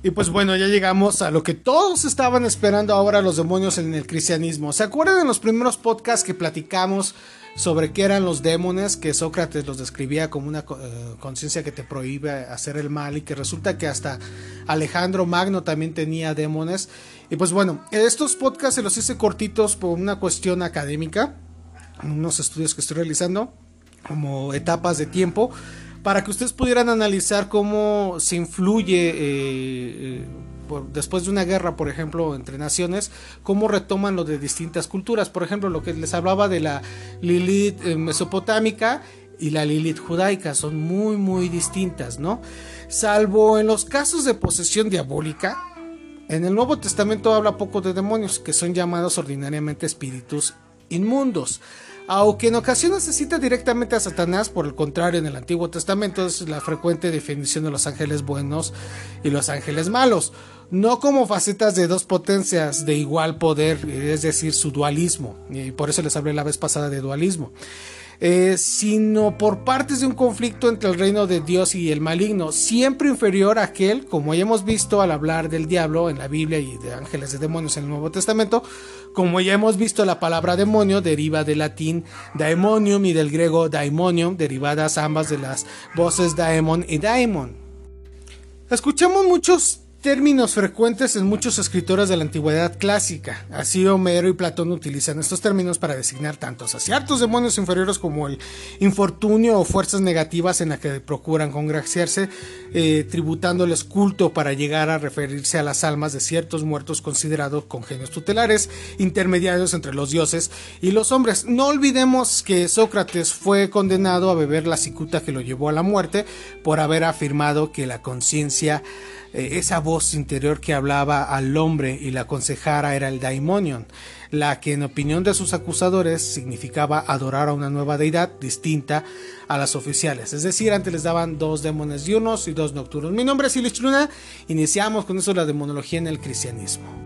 Y pues bueno, ya llegamos a lo que todos estaban esperando ahora los demonios en el cristianismo. ¿Se acuerdan de los primeros podcasts que platicamos sobre qué eran los demonios? Que Sócrates los describía como una eh, conciencia que te prohíbe hacer el mal y que resulta que hasta Alejandro Magno también tenía demonios. Y pues bueno, estos podcasts se los hice cortitos por una cuestión académica, unos estudios que estoy realizando, como etapas de tiempo para que ustedes pudieran analizar cómo se influye eh, eh, después de una guerra, por ejemplo, entre naciones, cómo retoman lo de distintas culturas. Por ejemplo, lo que les hablaba de la Lilith eh, mesopotámica y la Lilith judaica son muy, muy distintas, ¿no? Salvo en los casos de posesión diabólica, en el Nuevo Testamento habla poco de demonios, que son llamados ordinariamente espíritus inmundos aunque en ocasiones se cita directamente a Satanás, por el contrario, en el Antiguo Testamento es la frecuente definición de los ángeles buenos y los ángeles malos, no como facetas de dos potencias de igual poder, es decir, su dualismo, y por eso les hablé la vez pasada de dualismo. Eh, sino por partes de un conflicto entre el reino de Dios y el maligno, siempre inferior a aquel, como ya hemos visto al hablar del diablo en la Biblia y de ángeles de demonios en el Nuevo Testamento, como ya hemos visto la palabra demonio deriva del latín daemonium y del griego daimonium, derivadas ambas de las voces daemon y daemon. Escuchamos muchos términos frecuentes en muchos escritores de la antigüedad clásica. Así Homero y Platón utilizan estos términos para designar tanto a ciertos demonios inferiores como el infortunio o fuerzas negativas en las que procuran congraciarse, eh, tributándoles culto para llegar a referirse a las almas de ciertos muertos considerados congenios tutelares, intermediarios entre los dioses y los hombres. No olvidemos que Sócrates fue condenado a beber la cicuta que lo llevó a la muerte por haber afirmado que la conciencia eh, esa voz interior que hablaba al hombre y la aconsejara era el daimonion, la que en opinión de sus acusadores significaba adorar a una nueva deidad distinta a las oficiales. Es decir, antes les daban dos demonios diurnos y dos nocturnos. Mi nombre es Ilich Luna, iniciamos con eso la demonología en el cristianismo.